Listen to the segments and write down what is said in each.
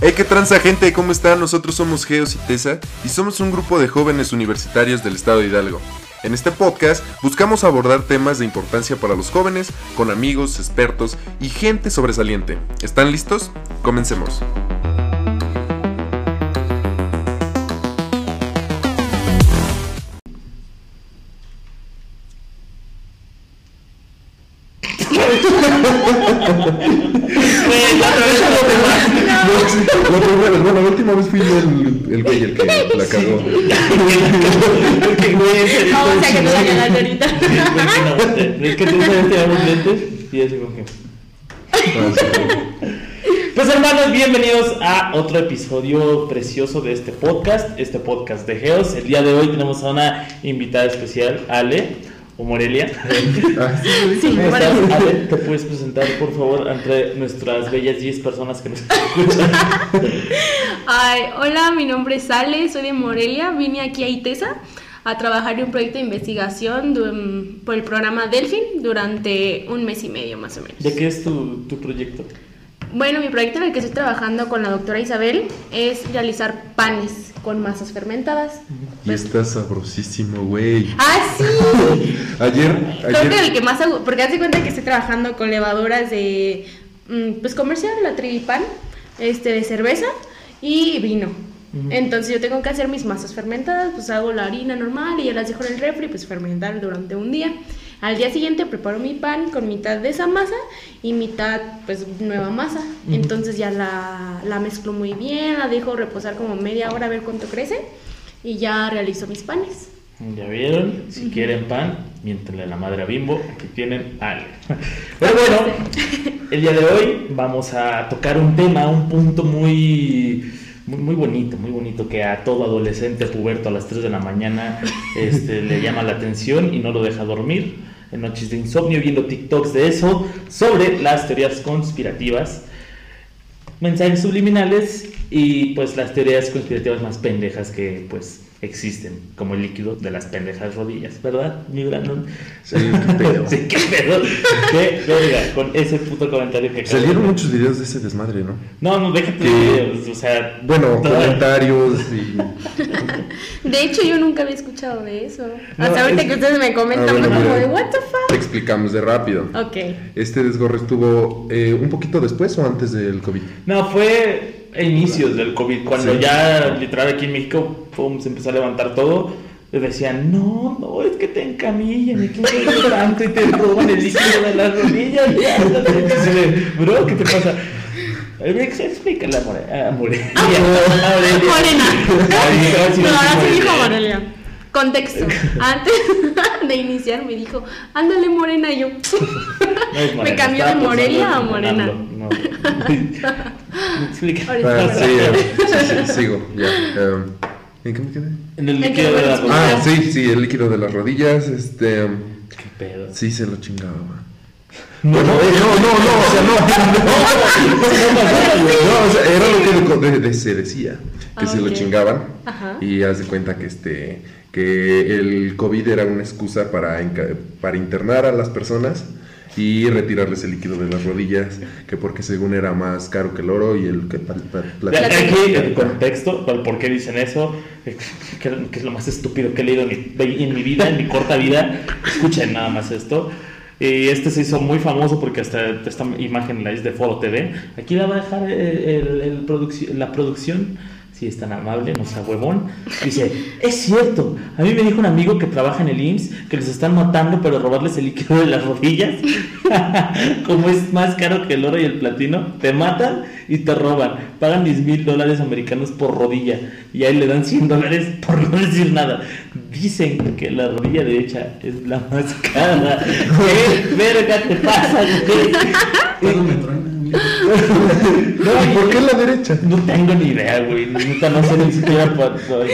Hey, qué transa gente, ¿cómo están? Nosotros somos Geos y Tesa y somos un grupo de jóvenes universitarios del estado de Hidalgo. En este podcast buscamos abordar temas de importancia para los jóvenes con amigos, expertos y gente sobresaliente. ¿Están listos? Comencemos. La primera, bueno, la última vez fui yo el, el güey el que la cagó. Vamos a que no la cagaste ahorita. Es que tú sabes que los lentes y así como que. Pues hermanos, bienvenidos a otro episodio precioso de este podcast, este podcast de Geos. El día de hoy tenemos a una invitada especial, Ale o Morelia. Ah, Sí, ¿Cómo para- estás, Ale? ¿Te puedes presentar, por favor, entre nuestras bellas 10 personas que nos escuchan? Ay, hola, mi nombre es Ale, soy de Morelia. Vine aquí a ITESA a trabajar en un proyecto de investigación du- por el programa Delfin durante un mes y medio más o menos. ¿De qué es tu, tu proyecto? Bueno, mi proyecto en el que estoy trabajando con la doctora Isabel es realizar panes con masas fermentadas. Y está sabrosísimo, güey. ¡Ah, sí! Ayer, Creo que el ayer. que más hago, porque hace cuenta que estoy trabajando con levaduras de, mm, pues comercial, la Trivipan, este, de cerveza y vino. Entonces yo tengo que hacer mis masas fermentadas, pues hago la harina normal y ya las dejo en el refri, pues fermentar durante un día. Al día siguiente preparo mi pan con mitad de esa masa y mitad, pues, nueva masa. Ujú. Entonces ya la, la mezclo muy bien, la dejo reposar como media hora a ver cuánto crece y ya realizo mis panes. Ya vieron, si quieren pan, miéntenle la madre a Bimbo, aquí tienen Ale. Pero bueno, el día de hoy vamos a tocar un tema, un punto muy, muy, muy bonito, muy bonito, que a todo adolescente puberto a las 3 de la mañana este, le llama la atención y no lo deja dormir. En noches de insomnio, viendo TikToks de eso, sobre las teorías conspirativas mensajes subliminales y pues las teorías conspirativas más pendejas que pues existen, como el líquido de las pendejas rodillas, ¿verdad, mi Brandon? Sí, qué pedo. Sí, qué pedo. Qué verga, con ese puto comentario que de Salieron muchos videos de ese desmadre, ¿no? No, no, déjate Que- videos, o sea... Bueno, toda- comentarios y. De hecho, yo nunca había escuchado de eso. No, Hasta ahorita es- que ustedes me comentan, Ah, bueno, como de, ¿What the fuck? Te explicamos de rápido. Ok. Este desgorre estuvo eh, un poquito después o antes del COVID. No, fue inicios del COVID, cuando Sí. ya literal aquí en México pum, se empezó a levantar todo. y Decían, no, no, es que te encamillan y que te tanto y te roban el líquido de las rodillas. Bro, ¿qué te pasa? A ver, explícale a More- a Morelia. A Morelia. Morena. Gracias, No, ahora sí dijo Morelia. Contexto. Antes de iniciar me dijo, ándale morena y yo. No Me Morena, cambió de Morelia a en Morena. AMLO, No. Explica. Ah, me sí, eh, sí, sí, sigo. Ya. em, ¿En qué me quedé? En el líquido de las rodillas. Ah, sí, sí, el líquido de las rodillas. Este. em, Qué pedo. Sí, se lo chingaba. No, eh, no, no, no, o sea, no. No, o sea, era lo que de- de- se decía, que Ah, se lo chingaban Ajá. y haz de cuenta que este que el COVID era una excusa para, para internar a las personas y retirarles el líquido de las rodillas, que porque según era más caro que el oro y el que. Aquí el contexto, por qué dicen eso, que, que es lo más estúpido que he leído en mi, en mi vida, en mi corta vida. Escuchen nada más esto. Y este se hizo muy famoso porque hasta esta imagen la es de Foro TV. Aquí la va a dejar el- el- el producci- la producción, si es tan amable, no sea huevón. Dice, es cierto, a mí me dijo un amigo que trabaja en el IMSS que les están matando pero robarles el líquido de las rodillas. Como es más caro que el oro y el platino, te matan y te roban. Pagan 10 mil dólares americanos por rodilla y ahí le dan 100 dólares por no decir nada. Dicen que la rodilla derecha es la más cara. ¿Qué verga te pasa? güey? No, ¿Y ¿Por qué la derecha? No tengo ni idea, güey. Nunca no sé ni siquiera güey.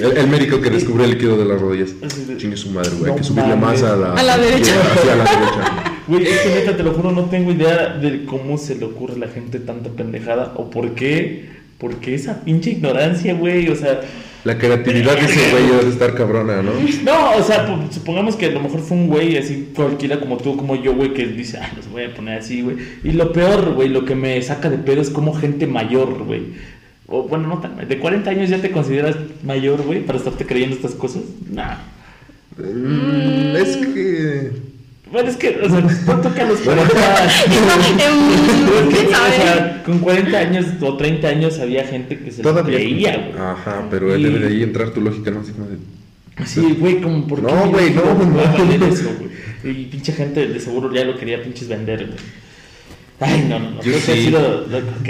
El, el médico que descubrió el líquido de las rodillas. Chingue su madre, güey. Hay que subirle más a la, A la derecha. Hacia la derecha. Güey, es que neta, te lo juro, no tengo idea de cómo se le ocurre a la gente tanta pendejada o por qué Porque esa pinche ignorancia, güey, o sea, La creatividad de ese güey debe estar cabrona, ¿no? no, o sea, supongamos que a lo mejor fue un güey así cualquiera como tú, como yo, güey, que dice, ah, los voy a poner así, güey. Y lo peor, güey, lo que me saca de pedo es como gente mayor, güey. O bueno, no tan, de 40 años ya te consideras mayor, güey, para estarte creyendo estas cosas. Nah. Mm, Es que. Bueno, es que, o sea, ¿cuánto que a los 40 Em, Es que, ¿Quién o sabe? sea, con 40 años o 30 años había gente que se lo creía, güey. Ajá, pero Y- debe de ahí entrar tu lógica, ¿no? Así como de. Sí, güey, como por qué No, güey, no, va a no. valer eso, güey. Y pinche gente de seguro ya lo quería pinches vender, güey. Ay, no, no, no. Yo creo que ha sí. sido lo- ¿ok?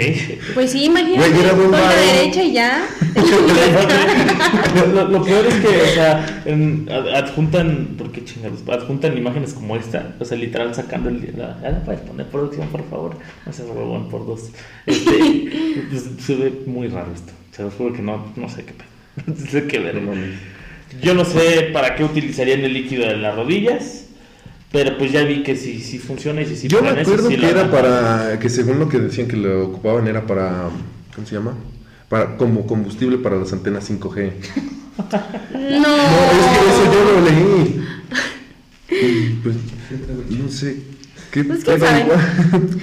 Pues sí, imagínate, Güey, con la derecha y ya. lo, lo- peor es que, o sea, en- ad- adjuntan, ¿por qué chingados? Adjuntan imágenes como esta, o sea, literal sacando el. La, ya la puedes poner producción, por favor. No seas huevón por dos. Este, pues, se ve muy raro esto. Se los juro que no, no sé qué pedo. No sé qué ver. Yo no sé para qué utilizarían el líquido de las rodillas, pero pues ya vi que sí, sí funciona y si sí Yo me acuerdo sí que era para. Que según lo que decían que lo ocupaban era para. ¿Cómo se llama? Para, como combustible para las antenas 5G. No. No, es que eso yo lo leí. Y, Pues, no sé. ¿Qué Pues, quién sabe. igual?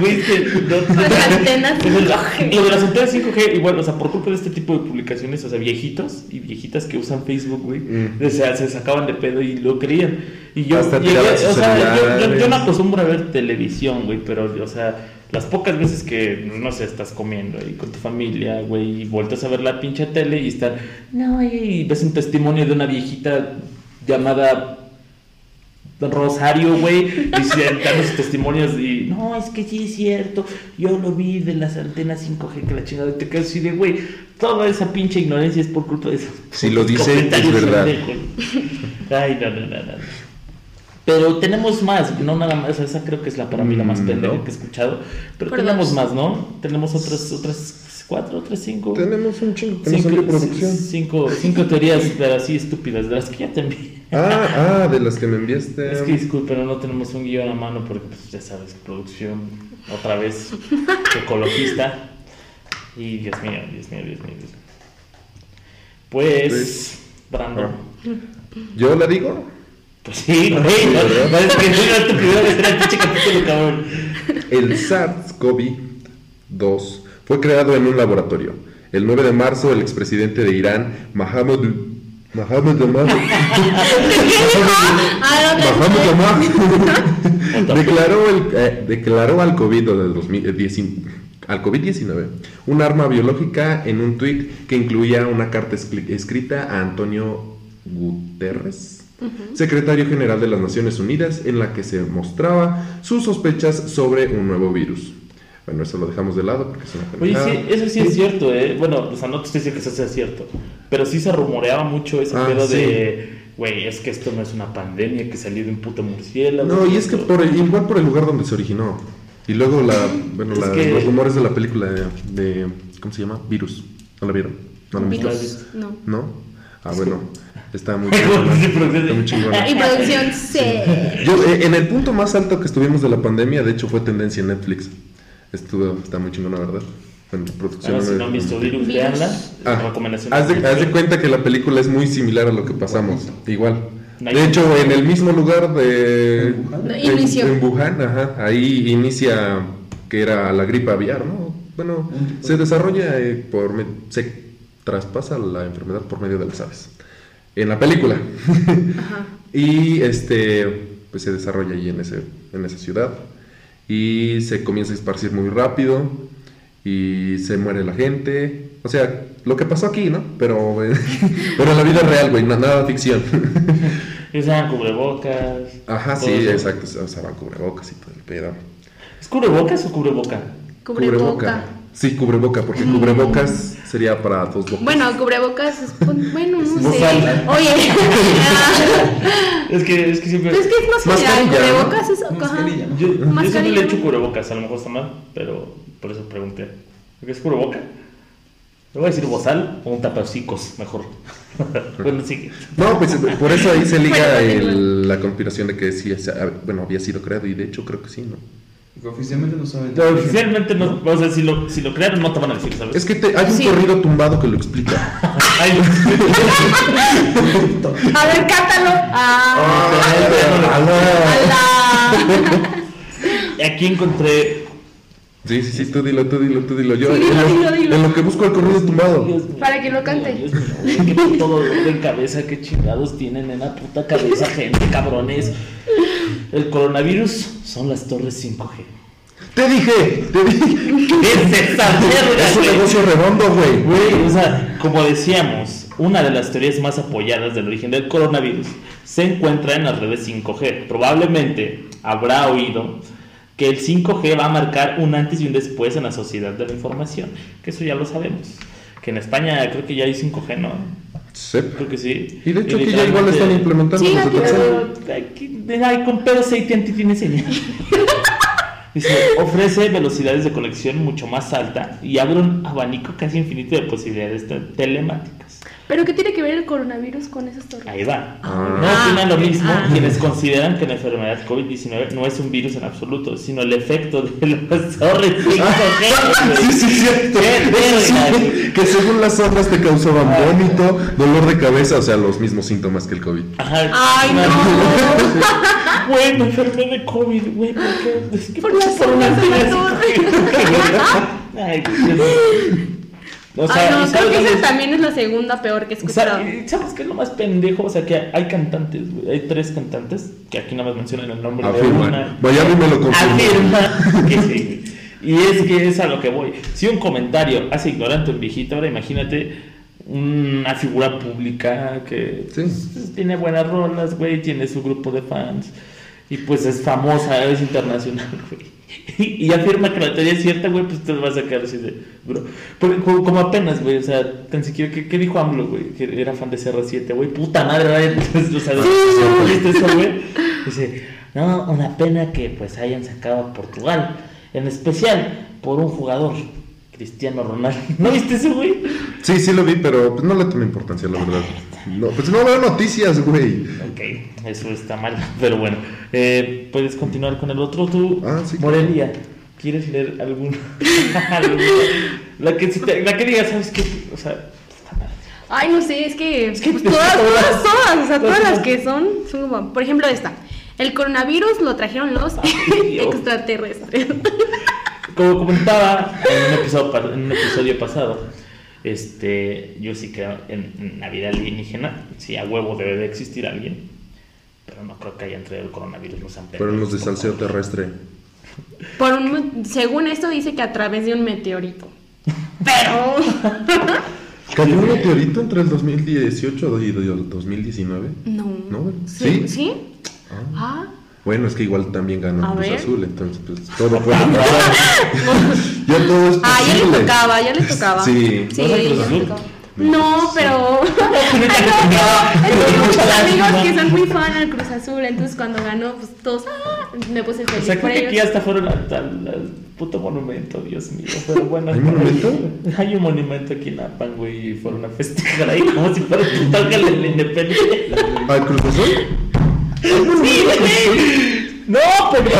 Güey, es que no- Las antenas el- 5G. Lo de las antenas 5G, igual, o sea, por culpa de este tipo de publicaciones, o sea, viejitos y viejitas que usan Facebook, güey, Mm. o sea, se sacaban de pedo y lo creían. Y yo, llegué- o sea, yo, yo- yo no acostumbro a ver televisión, güey, pero, o sea, las pocas veces que, no sé, estás comiendo ahí con tu familia, güey, y vueltas a ver la pinche tele y están, no, y ves un testimonio de una viejita llamada Rosario, güey, dice- dando sus testimonios y no, es que sí es cierto, yo lo vi de las antenas 5G que la chingada y te quedas así de, güey, toda esa pinche ignorancia es por culpa de eso. Si lo dice, es verdad. Ay, no, no, no, no. Pero tenemos más, no nada más, esa creo que es la para mí la más Mm, pendeja no. que he escuchado, pero tenemos más, ¿no? Tenemos otras, otras cuatro, otras cinco. Tenemos un chingo Cinco, producción. cinco, cinco teorías pero así estúpidas, de las que ya te envié. Ah, ah, de las que me enviaste. Es que disculpen, no tenemos un guion a mano porque pues, ya sabes, producción, otra vez, ecologista. Y Dios mío, Dios mío, Dios mío. Dios mío. Pues, Pues, Brandon. ¿Yo la digo? Pues sí, güey, no, no, es que no tu primera vez en el pinche capítulo, cabrón. El SARS-CoV-2 fue creado en un laboratorio. El 9 de marzo, el expresidente de Irán, Mohamed Mohamed no, Mohamed Ahmad, declaró, el, eh, declaró al COVID del 2019 al COVID-19 un arma biológica en un tuit que incluía una carta escri- escrita a Antonio Guterres, secretario general de las Naciones Unidas, en la que se mostraba sus sospechas sobre un nuevo virus. Bueno, eso lo dejamos de lado porque es una Oye, sí, eso sí es cierto, ¿eh? Bueno, o sea, no te estoy diciendo que eso sea cierto, pero sí se rumoreaba mucho ese Ah, pedo sí. de, güey, es que esto no es una pandemia que salió de un puto murciélago. No, y es que por el- igual por el lugar donde se originó. Y luego la, bueno, la- que- los rumores de la película de, de- ¿cómo se llama? Virus. ¿No la vieron? ¿No la? Virus, no. ¿No? Ah, bueno, está muy Sí, chingona. producción. Está muy chingona. Y producción C. Yo, eh, en el punto más alto que estuvimos de la pandemia, de hecho fue tendencia en Netflix. Estuvo, está muy chingona, ¿verdad? En producción. Ahora, si no han visto virus, Virus. veanla. Ah, recomendación. haz, de, haz de cuenta que la película es muy similar a lo que pasamos, igual. De hecho, en el mismo lugar de... ¿En Wuhan? Inició. En Wuhan, ajá. Ahí inicia que era la gripe aviar, ¿no? Bueno, se de- desarrolla eh, por... me- se traspasa la enfermedad por medio de las aves. En la película. Ajá. Y este, pues se desarrolla ahí en, ese, en esa ciudad. Y se comienza a esparcir muy rápido. Y se muere la gente. O sea, lo que pasó aquí, ¿no? Pero, eh, pero en la vida real, güey, na- nada ficción. Usaban cubrebocas. Ajá, sí, eso. exacto. Usaban cubrebocas y todo el pedo. ¿Es cubrebocas o cubreboca? Cubreboca. Sí, cubreboca, porque cubrebocas sería para dos bocas. Bueno, cubrebocas es. pon- Bueno, no sé. Oye. Es que, es que siempre. pues es que es más general. Mascarilla, ¿no? Cubrebocas es. Ajá. Mascarilla, ¿no? Yo, yo siempre le he hecho ¿no? cubrebocas, a lo mejor está mal, pero por eso pregunté. ¿Qué es cubreboca? Le voy a decir bozal o un tapacicos, mejor. bueno, sí. No, pues por eso ahí se liga el- la conspiración de que sí, o sea, bueno, había sido creado y de hecho creo que sí, ¿no? Oficialmente no saben. Oficialmente no, o sea, si lo, si lo crearon no te van a decir, ¿sabes? Es que te- hay un Sí. corrido tumbado que lo explica. Ay, A ver, cántalo. Ah, ala. aquí encontré Sí, sí, sí, tú dilo, tú dilo, tú dilo. Yo, Sí, dilo, en, lo, dilo, dilo. en lo que busco el corrido tumbado. Para que lo cante. Dios mío, qué puto dolor de cabeza, qué chingados tienen en la puta cabeza, gente, cabrones. El coronavirus son las torres 5G. Te dije, te dije. ¿Qué es esa mierda, Es un güey? negocio redondo, güey. Güey, o sea, como decíamos, una de las teorías más apoyadas del origen del coronavirus se encuentra en las redes 5G. Probablemente habrá oído que el 5G va a marcar un antes y un después en la sociedad de la información, que eso ya lo sabemos. Que en España creo que ya hay 5G, ¿no? Sí. Creo que sí. Y de hecho aquí ya igual están implementando Sí, aquí aquí, ay, con pedos AT&T tiene señal. Dice, ofrece velocidades de conexión mucho más alta y abre un abanico casi infinito de posibilidades te- telemáticas. ¿Pero qué tiene que ver el coronavirus con esas torres? Ahí va. Ah. No opinan lo ok. mismo Ah. quienes consideran que la enfermedad COVID-19 no es un virus en absoluto, sino el efecto de las torres 5G. Sí, sí, cierto. Sí, que según las ondas te causaban Ah. vómito, dolor de cabeza, o sea, los mismos síntomas que el COVID. Ajá. Ay, no. Güey, me enfermé de COVID, güey, ¿por qué? Es que Por las por una de la torre. Ay. O sea, Ay, no, ¿y creo sabes que esa también es la segunda peor que he o sea, escuchado. ¿y ¿Sabes qué es lo más pendejo? O sea, que hay cantantes, güey. Hay tres cantantes que aquí nada más mencionan el nombre de una. Miami me lo confirmó. Afirma que sí. Y es que es a lo que voy. Si un comentario hace ignorante a un viejito, ahora imagínate una figura pública que Sí. pues, tiene buenas rolas, güey, tiene su grupo de fans. Y pues es famosa, es internacional, güey. Y, afirma que la teoría es cierta, güey, pues te vas a quedar así de, bro. Porque, como, apenas, güey, o sea, tan siquiera, ¿qué, qué dijo AMLO, güey? Que era fan de CR7, güey, puta madre, güey. Entonces, o sea, ¿viste eso, güey? Dice, no, una pena que pues hayan sacado a Portugal, en especial por un jugador, Cristiano Ronaldo. ¿No viste eso, güey? Sí, sí lo vi, pero pues, no le tomé importancia, la verdad. No, pues no veo noticias, güey. Ok, eso está mal, pero bueno. Eh, ¿Puedes continuar con el otro tú? Ah, sí, Morelia, ¿quieres leer alguna? la, que, si te- la que digas, ¿sabes qué? O sea, puta madre. Ay, no sé, es que, Es que pues, todas, todas- todas, o sea, todas las que son, son como, por ejemplo esta. El coronavirus lo trajeron los Ay, extraterrestres. Como comentaba en un episodio, en un episodio pasado, este, yo sí creo en, en la vida alienígena, sí, a huevo debe de existir alguien, pero no creo que haya entre el coronavirus, los salseo por favor. terrestre. Por un, según esto dice que a través de un meteorito. Pero ¿Cayó un meteorito entre el 2018 y el 2019? no. ¿No? ¿Sí? ¿Sí? ¿Sí? Ah. Ah. Bueno, es que igual también ganó A Cruz. Azul, entonces pues todo puede pasar. ya todo es Ah, ya le posible. tocaba, ya le tocaba. Sí. Sí, ¿Vas a Cruz ya le tocaba. No, pero. Tengo muchos amigos que son muy fan al Cruz Azul, entonces cuando ganó, pues todos, ah, me puse O feliz sea, por creo que aquí hasta fueron al, al- al puto monumento, Dios mío. Pero bueno, ¿Hay monumento? Hay un monumento aquí en Apan, güey, y fueron a festejar ahí como si fuera el total de la independencia. ¿Al Cruz Azul? Sí, güey. No, pero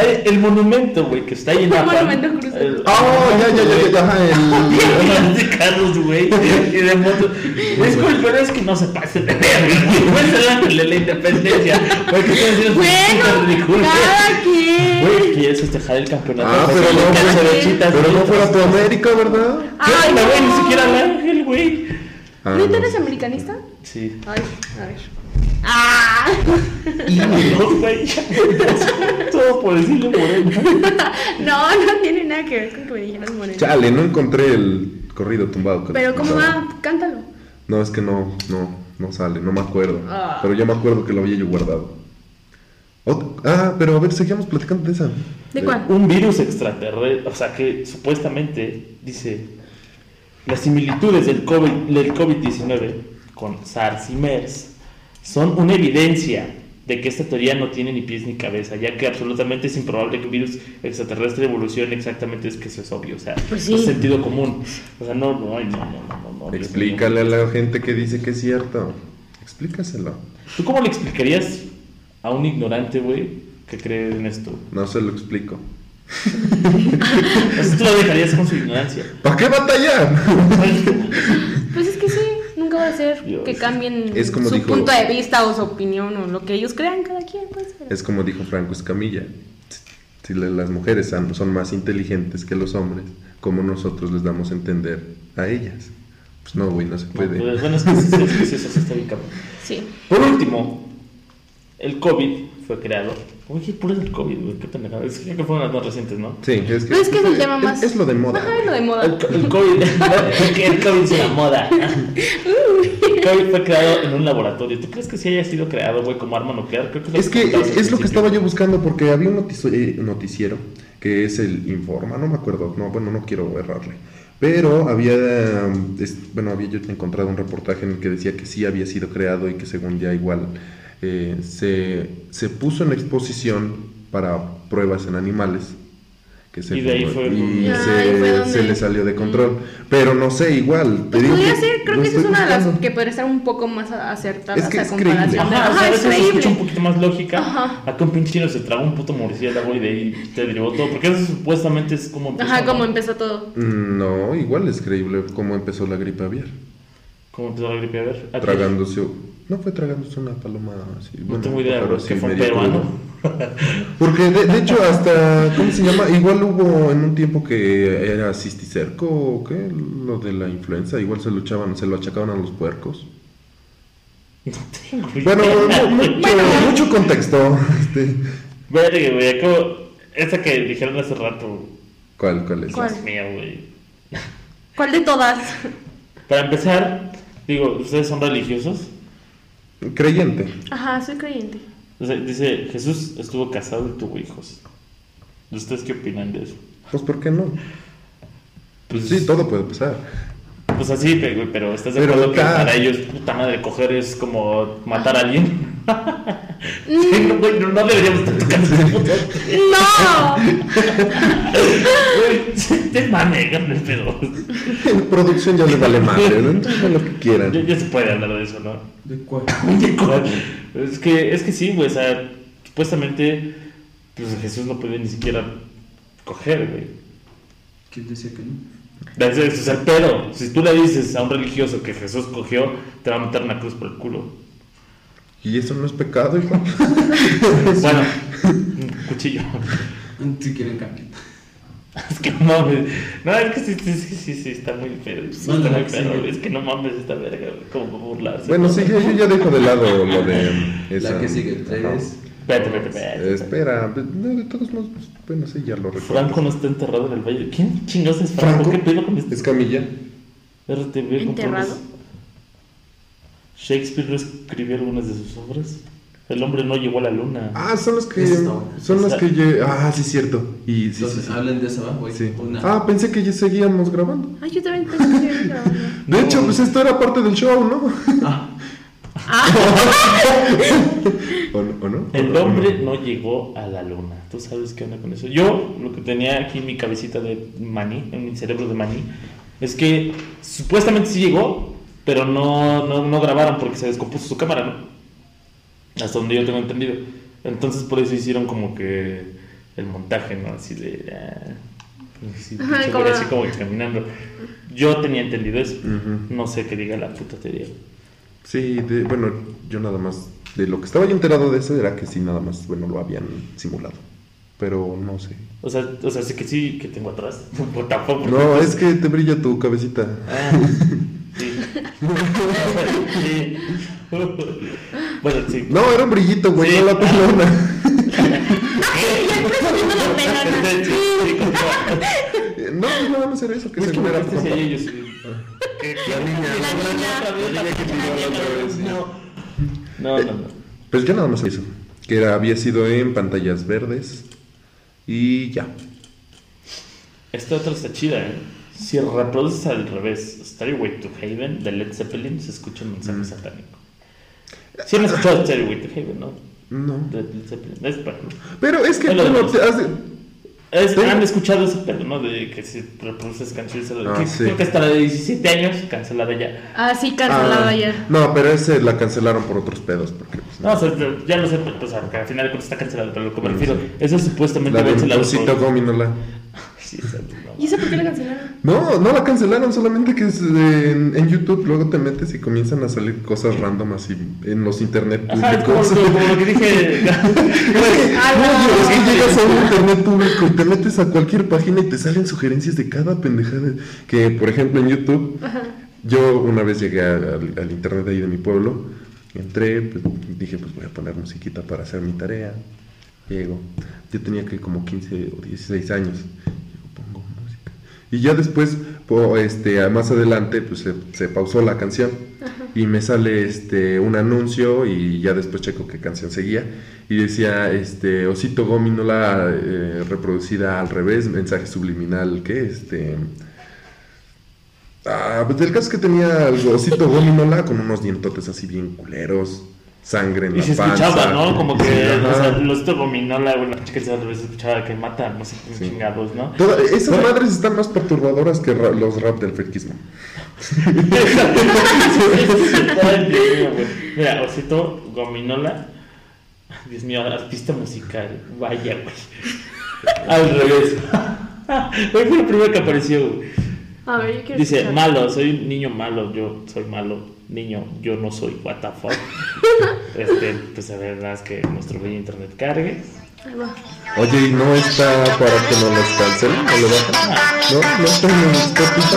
hay el monumento, güey, que está ahí en ¿Cuál Apan. monumento, Cruz Azul? El- Ah, ya, ya, ya, ya, el... de carros, güey, y de motos. Es cool, pero es que no se pase de verga, güey. No es el ángel de la independencia. Porque estoy haciendo Bueno, cada quien. Güey, quieres festejar el campeonato. Ah, pero no, pero no güey. fuera tu América, ¿verdad? ¿Qué Ay, onda, güey? no. Ni siquiera el ángel, güey. Ah, ¿Neta no. eres americanista? Sí. Ay, a ver. Ah. No, güey. Todo por decirle moreno. No, no tiene nada que ver con que me dijeras moreno. Chale, no encontré el corrido tumbado. que Pero ¿cómo va? Cántalo. No, es que no, no, no sale, no me acuerdo. Ah. Pero ya me acuerdo que lo había yo guardado. Ot- ah, pero a ver, seguíamos platicando de esa. ¿De cuál? Un virus extraterrestre, o sea que supuestamente dice las similitudes del COVID del COVID-19 con SARS y MERS son una evidencia de que esta teoría no tiene ni pies ni cabeza, ya que absolutamente es improbable que un virus extraterrestre evolucione exactamente, es que eso es obvio, o sea, Pues sí. es sentido común. O sea, no, no, no, no, no, no, no, Explícale a mío. la gente que dice que es cierto. Explícaselo. ¿Tú cómo le explicarías a un ignorante, güey, que cree en esto. No se lo explico. Así tú lo dejarías con su ignorancia. ¿Para qué batallar? Pues es que sí, Dios. que cambien Es como su dijo- punto de vista o su opinión o lo que ellos crean cada quien, pues. pero- Es como dijo Franco Escamilla. Si las mujeres son más inteligentes que los hombres, ¿cómo nosotros les damos a entender a ellas? Pues no, güey, no se No, puede. pues, bueno, es que sí, sí, sí, sí, eso sí está bien cabrón. Sí. Por último, el COVID fue creado. Oye, por el COVID, güey, qué pendejada. Es que que fueron las más recientes, ¿no? Sí, es que, Pues es que es el tema más- Es, lo de moda. Ajá, lo de moda. El, el COVID, que el COVID es la moda. El COVID fue creado en un laboratorio. ¿Tú crees que sí haya sido creado, güey, como arma nuclear? Creo que Es que comentabas es, es lo que estaba yo buscando porque había un notici- eh, noticiero que es el Informa, no me acuerdo, no, bueno, no quiero errarle. Pero había, es- bueno, había yo encontrado un reportaje en el que decía que sí había sido creado y que según ya igual eh, se, se puso en exposición para pruebas en animales. Que se Y de ahí fue- y Ah, se, ahí fue donde- se le salió de control. Pero no sé, igual. te Pues digo podría que ser, creo que esa es una de las que podría estar un poco más acertada Es que es comparación creíble. de- Ajá, o sea, a es veces se creíble. escucha un poquito más lógica. Ajá. A que un pinche chino se tragó un puto murciélago y de ahí te derivó todo. Porque eso supuestamente es como. empezó, Ajá, como empezó todo. Mm, No, igual es creíble cómo empezó la gripe aviar. ¿Cómo empezó la gripe? A ver. aquí. Tragándose. No fue tragándose una paloma así. No bueno, tengo idea, güey, que fue peruano. Porque de, de hecho, hasta. ¿Cómo se llama? Igual hubo en un tiempo que era cisticerco o qué? Lo de la influenza. Igual se lo echaban, se lo achacaban a los puercos. No tengo Bueno, idea. mu- mucho, mucho contexto. Este, Verga, güey. Acabo... Esa que dijeron hace rato. ¿Cuál, cuál es? ¿Cuál? Mío, güey. ¿Cuál de todas? Para empezar, digo, ¿ustedes son religiosos? Creyente. Ajá, soy creyente. O sea, dice, Jesús estuvo casado y tuvo hijos. ¿Ustedes qué opinan de eso? Pues, ¿por qué no? Pues Sí, todo puede pasar. Pues así, pe- güey, pero ¿estás de Pero acuerdo que para ellos, puta madre, coger es como matar a alguien? Sí, no, güey, no, no deberíamos estar tocando ese punto. ¡No! Güey, te manejan el pedo. En producción ya le vale madre, ¿no? Entonces hagan lo que quieran. Ya, ya se puede hablar de eso, ¿no? ¿De cuál? ¿De cuál? Es que, es que sí, güey, o sea, supuestamente, pues Jesús no podía ni siquiera coger, güey. ¿Quién decía que no? Ese es el pedo. Si tú le dices a un religioso que Jesús cogió, te va a meter una cruz por el culo. Y eso no es pecado, hijo. Bueno, un cuchillo. Si quieren cambiar. Es que no mames. No, es que sí, sí, sí, sí, sí, está muy feo. No, está muy feo. Es que no mames esta verga. Como burlarse. Bueno, sí, yo, yo ya dejo de lado lo de esa. La que sigue, tres. Espérate, espérate, espérate. Espera, pues, no, de todos modos, pues, bueno, sí, ya lo recuerdo. Franco no está enterrado en el valle. ¿Quién chingados es Franco? Franco ¿Qué pedo con este? es Camilla. RTV ¿Enterrado? Shakespeare no escribió algunas de sus obras. El hombre no llegó a la luna. Ah, son los que. Esto. Son los que. lle- Ah, sí, cierto. Y sí, Entonces, sí. hablen de eso, ¿va? Güey. Sí. Una. Ah, pensé que ya seguíamos grabando. Ay, yo también pensé que grabando. De hecho, pues esto era parte del show, ¿no? Ah, ¿O, no- o no? El hombre no llegó a la luna. ¿Tú sabes qué onda con eso? Yo, lo que tenía aquí en mi cabecita de maní, en mi cerebro de maní, es que supuestamente sí llegó, pero no, no, no grabaron porque se descompuso su cámara, ¿no? Hasta donde yo tengo entendido. Entonces por eso hicieron como que el montaje, ¿no? Así de... ah, así, Ajá, pinche como- así como caminando. Yo tenía entendido eso. No sé qué diga la puta teoría. Sí, de- bueno, yo nada más. De lo que estaba yo enterado de eso era que sí, nada más, bueno, lo habían simulado. Pero no sé. O sea, o sea, sé que sí, que tengo atrás. Tampoco. No, es que te brilla tu cabecita. Ah, sí. Sí. Bueno, sí. No, era un brillito, güey, Sí. no la pelona. Eh, No, pues nada más era eso, que Es que según me era La niña. La niña la niña otra vez, No, no, no. no. Pues ya nada más eso. Que era, había sido en pantallas verdes. Y ya. Esta otra está chida, ¿eh? Si reproduces al revés Stairway to Heaven de Led Zeppelin, se escucha un mensaje Mm. satánico. Si han escuchado Stairway to Heaven, ¿no? No. De Led Zeppelin. Es bueno. Pero es que, bueno, te has de- Es- Tengo- han escuchado ese pedo, ¿no? De que si reproduces canciones. Ah, que- sí. Creo que hasta la de 17 años, cancelada ya. Ah, sí, cancelado Ah, ayer. No, pero ese la cancelaron por otros pedos. Porque, pues, No, o sea, ya lo sé, pero, pues, que al final de cuentas está cancelado, pero lo que me refiero, sí. eso supuestamente la la Osito Gominola. Sí, no. ¿Y eso por qué la cancelaron? No, no la cancelaron, solamente que es, eh, en, en YouTube luego te metes y comienzan a salir cosas random así en los internet Ajá, es como, públicos. como lo que dije. Ah, No, es que no. llegas a un internet público y te metes a cualquier página y te salen sugerencias de cada pendejada. Que, por ejemplo, en YouTube, yo una vez llegué al, al internet ahí de mi pueblo, entré, pues, dije, pues voy a poner musiquita para hacer mi tarea. Llego, yo tenía que como 15 o 16 años. Y ya después, este, más adelante, pues se, se pausó la canción. Y me sale este un anuncio y ya después checo qué canción seguía. Y decía este Osito Gominola eh, reproducida al revés, mensaje subliminal, ¿qué? Este Ah, pues el caso es que tenía Osito Gominola con unos dientotes así bien culeros, sangre en Y la se panza. escuchaba, ¿no? Como que Sí, o sea, los gominola, güey, la chica se escuchaba que mata, no sé qué Sí. chingados, ¿no? Toda- esas Pero- madres están más perturbadoras que ra- los rap del friquismo. Mira, Osito Gominola. Dios mío, artista musical. Vaya, güey. Al revés. Hoy fue el primero que apareció, güey. A ver, yo quiero Dice, escuchar. malo, soy un niño malo, yo soy malo, niño, yo no soy, what the fuck. Este, pues a ver, nada más que nuestro bello internet cargue. Oye, ¿y no está para que no los cancelen? ¿No lo bajan? ¿No? ¿No está en Spotify?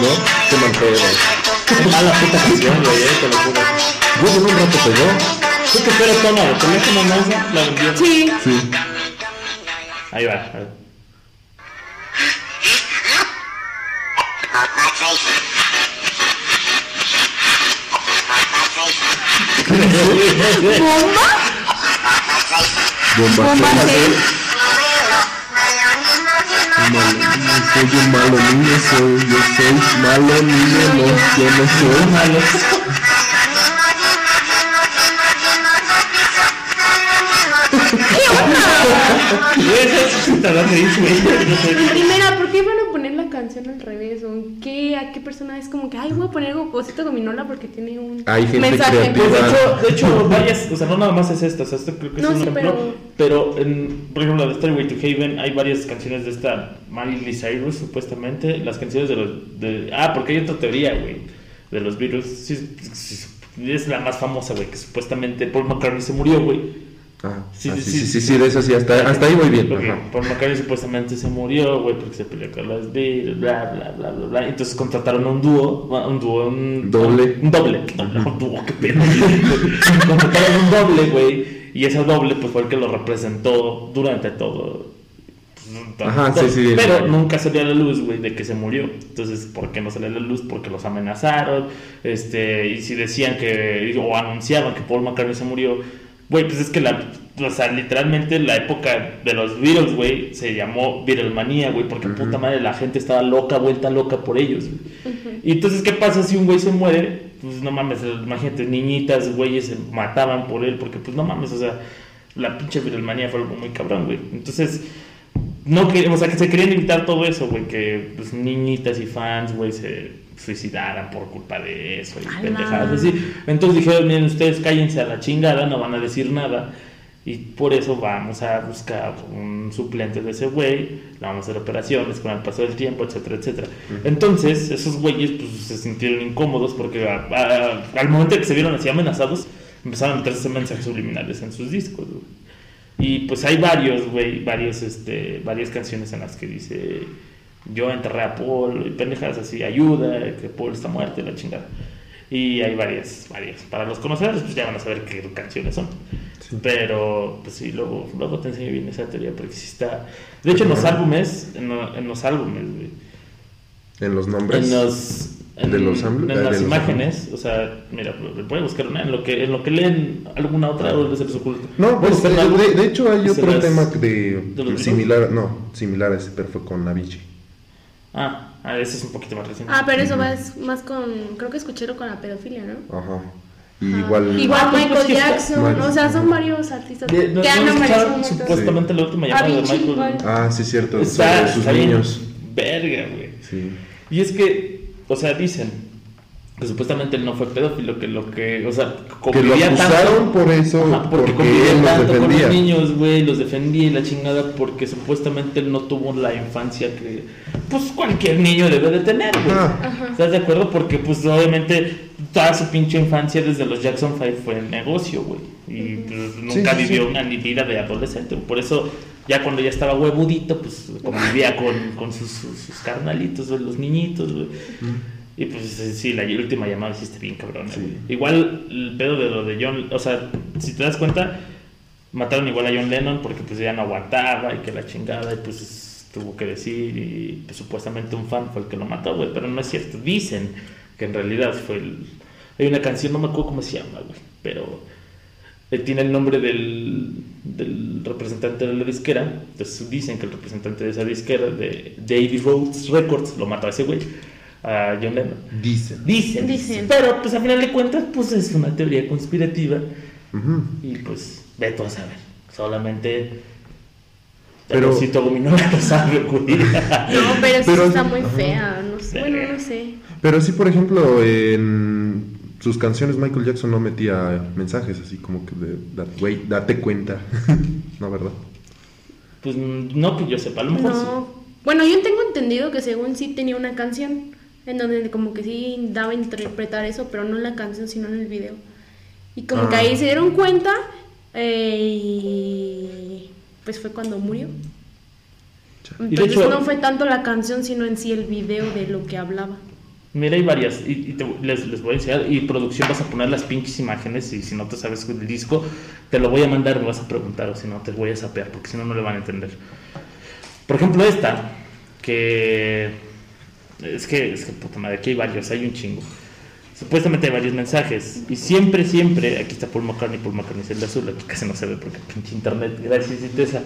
¿No? Qué pedo. Qué mala puta canción, güey, eh, te lo juro. Güey, en un rato pegó. Tú que pero tono, de teléfono no usa, la vendió. Sí. Sí. Ahí va. a ver. ¿Bomba? Bomba. ¿Bomba soy un malo niño, soy, yo soy malo niño, no, yo no soy. Malo. Güey, eso es te da reír, güey. No sé. Primera, ¿por qué van a poner la canción al revés? ¿O qué? ¿A qué persona es como que, ay, voy a poner Osito Gominola porque tiene un Hay gente mensaje? Pues de hecho, de hecho, varias, o sea, no nada más es esta, o sea, esto creo que es No, un sí, ejemplo, pero- pero, en, por ejemplo, la de Stairway to Haven, hay varias canciones de esta Miley Cyrus, supuestamente, las canciones de los, de, ah, porque hay otra teoría, güey, de los Beatles, sí, sí, es la más famosa, güey, que supuestamente Paul McCartney se murió, güey, Ah, Sí, ah, sí, sí, sí, sí, sí. sí, de eso sí, hasta, hasta ahí voy bien. Porque Ajá. Paul McCartney supuestamente se murió, güey, porque se peleó con las Beatles, bla, bla, bla, bla, bla. Entonces contrataron un dúo, un dúo, un Doble. Un doble, no, un dúo, qué pedo. contrataron un doble, güey, y ese doble, pues fue el que lo representó durante todo. pues, Ajá, todo. sí, sí. Pero nunca salió a la luz, güey, de que se murió. Entonces, ¿por qué no salió a la luz? Porque los amenazaron. Este, y si decían que, o anunciaban que Paul McCartney se murió, güey, pues es que la, o sea, literalmente la época de los Beatles, güey, se llamó Beatlemanía, güey, porque puta madre, la gente estaba loca, vuelta loca por ellos, güey. Y entonces, ¿qué pasa si un güey se muere? Pues no mames, imagínate, niñitas, güeyes se mataban por él, porque pues no mames, o sea, la pinche Beatlemanía fue algo muy cabrón, güey. Entonces, no que, o sea, que se querían evitar todo eso, güey, que pues, niñitas y fans, güey, se suicidaran por culpa de eso y pendejadas así. Entonces dijeron, miren, ustedes cállense a la chingada, no van a decir nada. Y por eso vamos a buscar un suplente de ese güey, le vamos a hacer operaciones con el paso del tiempo, etcétera, etcétera. Entonces, esos güeyes pues, se sintieron incómodos porque a- a- al momento que se vieron así amenazados, empezaron a meterse mensajes subliminales en sus discos, güey. Y pues hay varios, güey, varios, este, varias canciones en las que dice yo enterré a Paul y pendejadas así, ayuda, que Paul está muerto y la chingada. Y hay varias, varias. Para los conocedores, pues ya van a saber qué canciones son. Pero, pues sí, luego, luego te enseño bien esa teoría porque sí está. De hecho, en los álbumes, en, lo- en los álbumes, güey. En los nombres. En los. En, ¿De los en álbum- de las los imágenes, o sea, mira, pueden buscar una, en lo que, en lo que leen alguna otra o se les oculta. No, pues de, de hecho hay otro las- tema ¿De de, similar, no, similar a ese, pero fue con Avicii. Ah, ah, ese es un poquito más reciente. Ah, pero eso va es más con, creo que escucharon con la pedofilia, ¿no? Ajá. Y igual. Igual Ah, Michael pues, Jackson, Bueno, o sea, sí. son varios artistas De- no- que no han aparecido supuestamente la última llamada de Michael. igual. Ah, sí, cierto. Está, sobre sus está bien niños. Verga, güey. Sí. Y es que, o sea, dicen que supuestamente él no fue pedófilo, que lo que, o sea, Que lo convivía acusaron por eso, Ajá, porque, porque, convivía él los tanto con los niños, güey, los defendía y la chingada, porque supuestamente él no tuvo la infancia que, pues, cualquier niño debe de tener, güey. ¿Estás de acuerdo? Porque, pues, obviamente, toda su pinche infancia desde los Jackson 5 fue el negocio, güey. Y pues, nunca sí, vivió sí. una ni vida de adolescente. Por eso, ya cuando ya estaba huevudito, pues, convivía con, con sus, sus, sus carnalitos, güey, los niñitos, güey. Y pues sí, la última llamada hiciste bien cabrón. Sí. güey. Igual el pedo de lo de John, o sea, si te das cuenta, mataron igual a John Lennon porque pues ya no aguantaba y que la chingada y pues tuvo que decir y pues supuestamente un fan fue el que lo mató, güey, pero no es cierto. Dicen que en realidad fue el... Hay una canción, no me acuerdo cómo se llama, güey, pero eh, tiene el nombre del, del representante de la disquera. Entonces dicen que el representante de esa disquera, de David Rhodes Records, lo mató a ese güey, a John Lennon. Dicen. Dicen. Dicen. Pero pues a final de cuentas, pues es una teoría conspirativa. Y pues, ve tú a saber. Solamente. Pero- si no lo sabe, güey. No, pero sí Pero- está muy fea. No sé, bueno, no sé. Pero sí, por ejemplo, en sus canciones Michael Jackson no metía mensajes así como que de, güey, date cuenta. no, ¿verdad? Pues no que yo sepa, a lo mejor sí. No. Bueno, yo tengo entendido que según sí tenía una canción en donde como que sí daba a interpretar eso, pero no en la canción, sino en el video. Y como que Ah. ahí se dieron cuenta eh, y pues fue cuando murió. Entonces hecho- no fue tanto la canción, sino en sí el video de lo que hablaba. Mira, hay varias. Y, y te- les, les voy a enseñar. Y producción vas a poner las pinches imágenes. Y si no te sabes el disco, te lo voy a mandar. Me vas a preguntar. O si no, te voy a sapear. Porque si no, no le van a entender. Por ejemplo, esta. Que. Es que, es que puta madre, aquí hay varios. Hay un chingo. Supuestamente hay varios mensajes. Y siempre, siempre. Aquí está Paul McCartney. Paul McCartney es el de azul. Aquí casi no se ve porque pinche internet. Gracias, Itesa.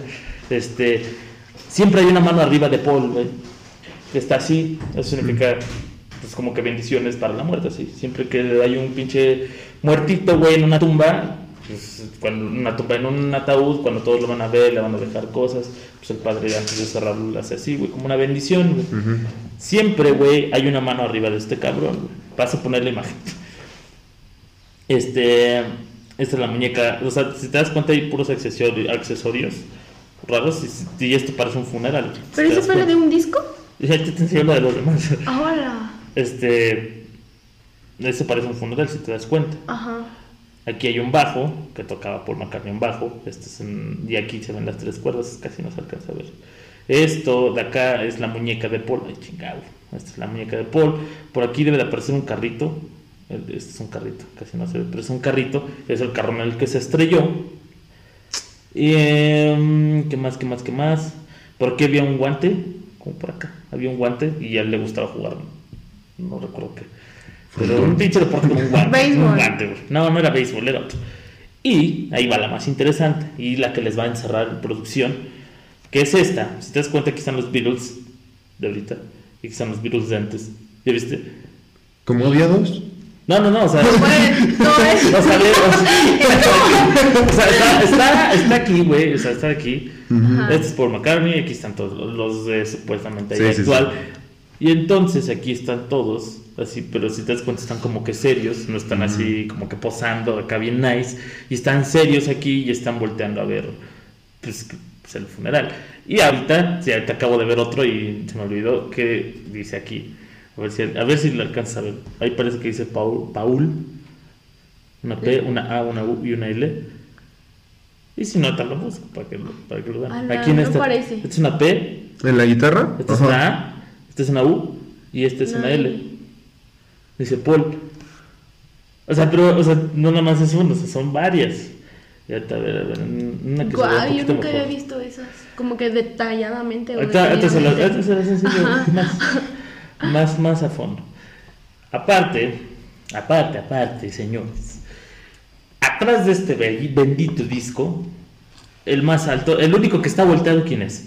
Este. Siempre hay una mano arriba de Paul, güey. Que está así. Eso significa. Pues como que bendiciones para la muerte, así. Siempre que hay un pinche muertito, güey, en una tumba. Pues, cuando una tumba en un ataúd, cuando todos lo van a ver, le van a dejar cosas, pues el padre antes de cerrarlo lo hace así, güey, como una bendición, güey. Siempre, güey, hay una mano arriba de este cabrón. güey. Vas a poner la imagen. Este. Esta es la muñeca. O sea, si te das cuenta, hay puros accesori- accesorios raros. Y, y esto parece un funeral. si ¿Pero te eso das fue lo de un disco? Ya te enseño lo de los demás. Ahora. Este. Ese parece un funeral, si te das cuenta. Ajá. Aquí hay un bajo, que tocaba Paul McCartney un bajo. Este es y aquí se ven las tres cuerdas, casi no se alcanza a ver. Esto de acá es la muñeca de Paul. Ay, chingado. Esta es la muñeca de Paul. Por aquí debe de aparecer un carrito. El- Este es un carrito, casi no se ve, pero es un carrito. Es el carro en el que se estrelló. Y, em, ¿Qué más, qué más, qué más? Por aquí había un guante, como por acá. Había un guante y a él le gustaba jugar. No recuerdo qué. Pero un pinche deporte como un guante. Un guante, güey. No, no era béisbol, era otro. Y ahí va la más interesante y la que les va a encerrar en producción, que es esta. Si te das cuenta, aquí están los Beatles de ahorita y aquí están los Beatles de antes. ¿Ya viste? ¿Como odiados? No, no, no, o sea. Está, está, está aquí, güey. O sea, está aquí. Ajá. Este es Paul McCartney. Aquí están todos los, de supuestamente ahí Sí, sí, actual. Y entonces aquí están todos, así, pero si te das cuenta, están como que serios. No están así como que posando acá bien nice. Y están serios aquí y están volteando a ver pues, pues, el funeral. Y ahorita, sí, ahorita acabo de ver otro y se me olvidó que dice aquí. A ver si, a ver si lo alcanzas a ver. Ahí parece que dice Paul. Paul una P, una A, una U y una L. Y si no, tal lo busco para que lo, para que lo vean. Ala, Aquí en no esta. parece. Esta es una P, ¿En la guitarra? esta es una A, esta es una U y esta es No. una L. Dice Paul. O sea, pero, o sea, no nada más es uno, o sea, son varias. Ya te a ver, a ver, una que Guau, yo poquito nunca había visto esas. Como que detalladamente. Ahorita, se las, más, más, más a fondo. Aparte, aparte, aparte, señores. Atrás de este be- bendito disco, el más alto, el único que está volteado, ¿quién es?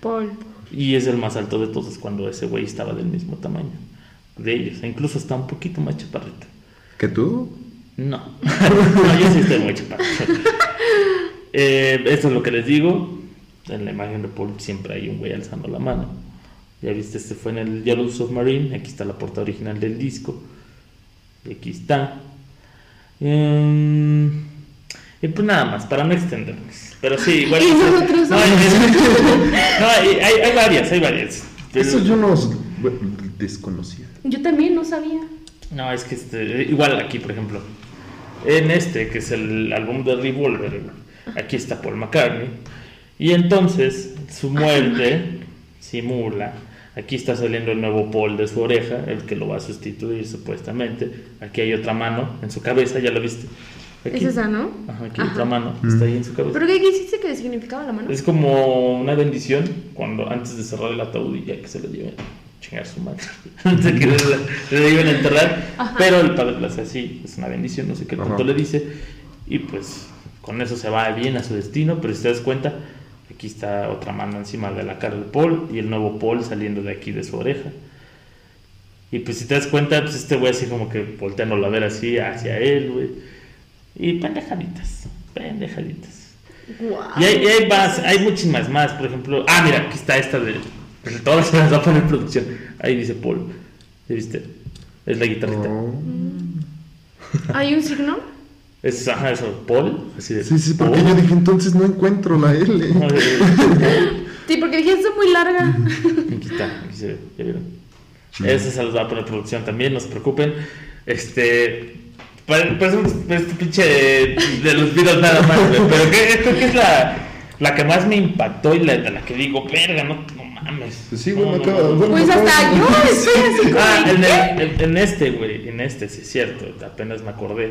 Paul. y es el más alto de todos cuando ese güey estaba del mismo tamaño de ellos. E incluso está un poquito más chaparrito. ¿Que tú? No. no, yo sí estoy muy chaparro. Eh, esto es lo que les digo. En la imagen de Paul siempre hay un güey alzando la mano. Ya viste, este fue en el Yellow Submarine. Aquí está la portada original del disco. Y aquí está. Em, y pues nada más, para no extendernos. Pero sí, igual. Nosotros no, hay, no, hay, varias, hay varias. Pero- Eso yo no bueno, desconocía. Yo también no sabía. No, es que este, igual aquí, por ejemplo, en este, que es el álbum de Revolver, aquí está Paul McCartney, y entonces su muerte simula, aquí está saliendo el nuevo Paul de su oreja, el que lo va a sustituir supuestamente, aquí hay otra mano en su cabeza, ¿ya lo viste? Aquí. Es esa, ¿no? Ajá, aquí hay Ajá. otra mano, está ahí en su cabeza. ¿Pero qué quisiste que significaba la mano? Es como una bendición cuando antes de cerrar el ataúd y ya que se lo lleven a chingar su madre. antes de que le, le lleven a enterrar. Ajá. Pero el padre lo hace así, es una bendición, no sé qué tanto le dice. Y pues con eso se va bien a su destino. Pero si te das cuenta, aquí está otra mano encima de la cara de Paul y el nuevo Paul saliendo de aquí de su oreja. Y pues si te das cuenta, pues este güey así como que volteándolo a ver así hacia él, güey. Y pendejaditas, pendejaditas. Guau. Y hay, y hay más, hay muchísimas más, por ejemplo. Ah, mira, aquí está esta de. de Todas se las va a poner en producción. Ahí dice Paul. ¿Ya viste? Es la guitarrita. Oh. ¿Hay un signo? Es, ajá, eso, Paul. Así de. Sí, sí, porque Paul. yo dije, entonces no encuentro la L. Sí, porque dije, esto es muy larga. Aquí está, aquí se ve, ¿ya vieron? Esa se los va a poner en producción también, no se preocupen. Este. Parece este pinche de, de los videos nada más, güey, pero que, creo que es la, la que más me impactó y la de la que digo, verga, no, no mames. Pues sí, No, bueno, no, acaba- no, no. bueno, Pues acaba- hasta yo estoy así como. Ah, en, ¿qué? el- en- en este, güey, en este, sí es cierto, apenas me acordé.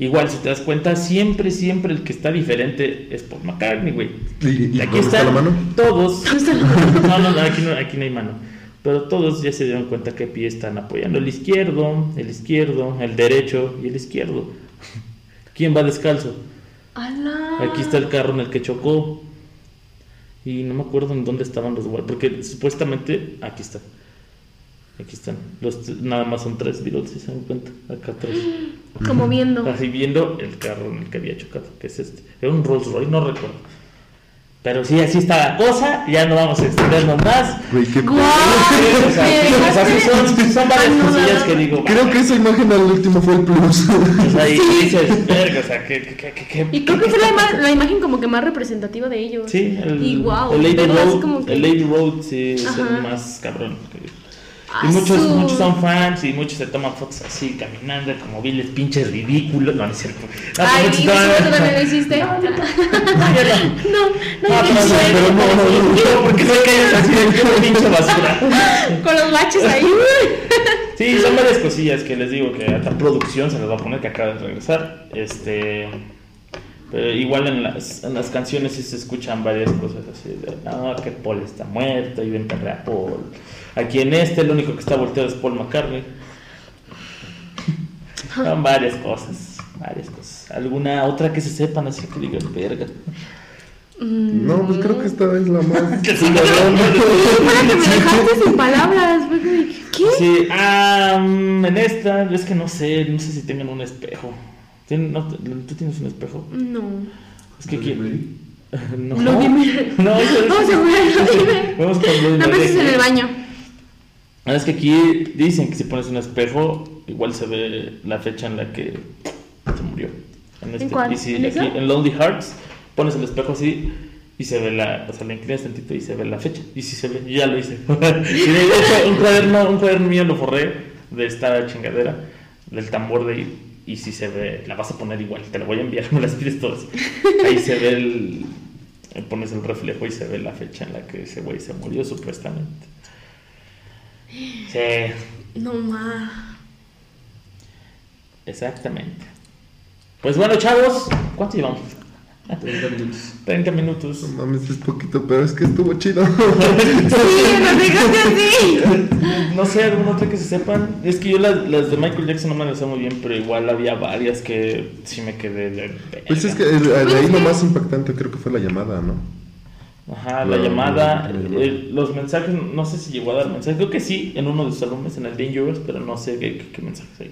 Igual, si te das cuenta, siempre, siempre el que está diferente es Paul McCartney, güey. ¿Y, y Y aquí está están la mano? todos. No, no, no, aquí no, aquí no hay mano. Pero todos ya se dieron cuenta que pie están apoyando el izquierdo, el izquierdo, el derecho y el izquierdo. ¿Quién va descalzo? ¡Ala! Aquí está el carro en el que chocó. Y no me acuerdo en dónde estaban los guardias. Porque supuestamente aquí están. Aquí están. Los, nada más son tres Beatles, si se dan cuenta. Acá tres. Como viendo. Así viendo el carro en el que había chocado, que es este. Era un Rolls Royce, no recuerdo. Pero sí, así está la cosa. Ya no vamos a extendernos más. Güey, qué ¡Guau! O sea, sí, o sea, sí son, son varias cosillas que digo. Creo que esa imagen al último fue el plus. O sea, y dices, verga, o sea, que. que, que, que Y creo que fue la, ima- la imagen como que más representativa de ellos. Sí, el, Y guau, el Lady Road, como que- el Lady Road sí es Ajá. el más cabrón. Ah, Y muchos, su- muchos son fans y muchos se toman fotos así, caminando como viles pinches ridículos. No, no es cierto. No, Ay, muchos ¿y eso también lo hiciste? No, no. No, no, Ah, pero, no no, no, no, no, porque sé que hay así de pinche basura. Con los baches ahí. Sí, son varias cosillas que les digo que hasta producción se les va a poner que acaba de regresar. Este. Pero igual en las, en las canciones sí se escuchan varias cosas así de, no, que Paul está muerto y ven a Paul. Aquí en este el único que está volteado es Paul McCartney. Son varias cosas, varias cosas. ¿Alguna otra que se sepan así que digan, verga? No, pues creo que esta es la más. Que sí, Para que me dejaste sin palabras. ¿Qué? Sí, ah, mm, en esta, es que no sé, no sé si tengan un espejo. ¿Tien- no, ¿Tú tienes un espejo? No. Es que aquí. No. No, es- No, fue Vladimir. Vamos con Vladimir. No penses en el baño. Ah, Es que aquí dicen que si pones un espejo, igual se ve la fecha en la que se murió. En, este. cuál? Y si ¿En aquí, en Lonely Hearts, pones el espejo así y se ve la. O sea, le inclinas tantito y se ve la fecha. Y si se ve, ya lo hice. y de hecho, un cuaderno, un cuaderno mío lo forré de esta chingadera, del tambor de ahí. Y si se ve, la vas a poner igual, te la voy a enviar, me las pides todas. Ahí se ve el. Pones el reflejo y se ve la fecha en la que ese güey se murió, supuestamente. Sí, No ma. exactamente. Pues bueno, chavos, ¿cuánto llevamos? 30 minutos. 30 minutos. No mames, es poquito, pero es que estuvo chido. Sí, nos dejaste así. No sé, alguna otra que se sepan. Es que yo las, las de Michael Jackson no me las sé muy bien, pero igual había varias que sí me quedé de. Pues es que verga. eh, de ahí lo más impactante creo que fue la llamada, ¿no? Ajá, la La- llamada, la eh, los mensajes, no sé si llegó a dar mensajes. Creo que sí, en uno de sus álbumes, en el Dangerous, pero no sé qué, qué, qué mensajes hay.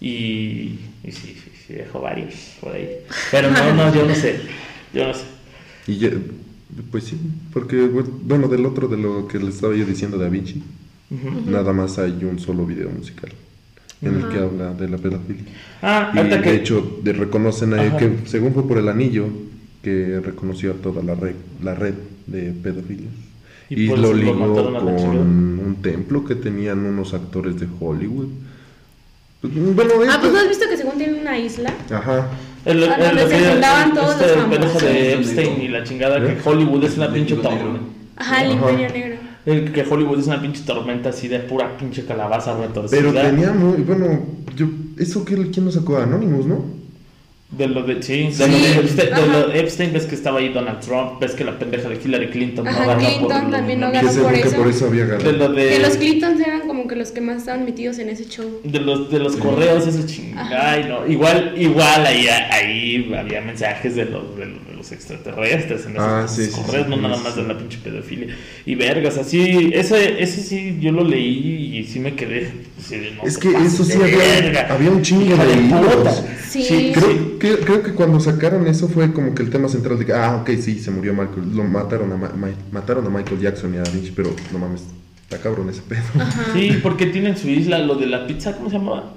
Y, y sí, sí, sí, dejó varios por ahí. Pero no, no, yo no sé. Yo no sé. Y pues sí, porque, bueno, del otro, de lo que le estaba yo diciendo de Da Vinci, Ujú. nada más hay un solo video musical en el que habla de la pedofilia. Ah, Y de que. hecho, de reconocen ahí Ajá. que según fue por el anillo que reconoció a toda la red, la red de pedofilias. Y Y, lo ligó con un templo que tenían unos actores de Hollywood. Pues, Bueno, Ah, pues ¿no has visto que según tienen una isla? Ajá. El, Ah, donde se juntaban todos este, los el famosos. de Epstein y la chingada ¿Eh? que Hollywood es una El pinche tormenta. Ajá, el Ajá. Imperio Negro. El que Hollywood es una pinche tormenta así de pura pinche calabaza retorcida. Pero tenía muy. Bueno, yo. ¿Eso qué, quién lo sacó? Anonymous, ¿no? De lo de, sí, de Sí, lo de Epstein, de lo de Epstein, ves que estaba ahí Donald Trump, ves que la pendeja de Hillary Clinton Ajá, no ganó Clinton por lo- también no Que ganó por que eso. por eso había De ganado. lo de, Que los Clintons eran como que los que más estaban metidos en ese show. de los de los correos ese chingada, ay no, igual igual ahí ahí había mensajes de los de los, de los extraterrestres en esos Ah, sí, sí, correos, sí, no sí, nada sí, más de la pinche pedofilia y vergas, así ese ese sí yo lo leí y sí me quedé así de, no Es que eso sí había, verga. había un chingo de de. Sí. Creo, que, creo que cuando sacaron eso fue como que el tema central de que, ah, ok, sí, se murió Michael, lo mataron a, Ma- Ma- mataron a Michael Jackson y a Da Vinci, pero no mames, está cabrón ese pedo. Sí, porque tienen su isla lo de la pizza, ¿cómo se llamaba?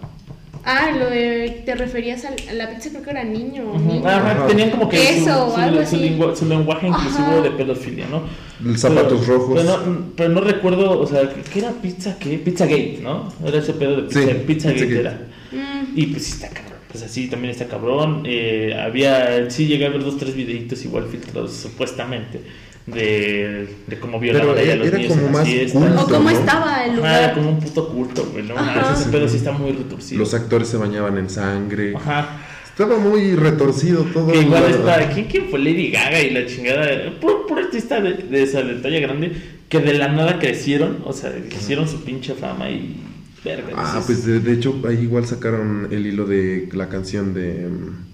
Ah, lo de. Te referías a la pizza, creo que era niño. niño. Ajá, tenían como que Queso su, o su- algo su así. lengua- su lenguaje inclusivo Ajá. de pedofilia, ¿no? Los zapatos Pero- rojos. Pero no, pero no recuerdo, o sea, ¿qué era pizza? ¿Qué? Pizzagate, ¿no? Era ese pedo de pizza, Sí, Pizzagate Pizzagate. era. Mm, Y pues sí está cabrón. Pues así también está cabrón. Eh, había, sí llegué a ver dos, tres videitos igual filtrados supuestamente de, de cómo violaban Pero a los era niños como en las más fiestas. culto, O cómo ¿no? estaba el Ajá, lugar. era como un puto culto, güey, ¿no? Ajá. Ese pedo sí está muy retorcido. Los actores se bañaban en sangre. Ajá. Estaba muy retorcido todo. Que igual la- está, ¿quién, quién fue Lady Gaga y la chingada? Puro, puro artista de, de esa de talla grande que de la nada crecieron, o sea, hicieron su pinche fama y verga. Ah, pues de, de hecho ahí igual sacaron el hilo de la canción de mm,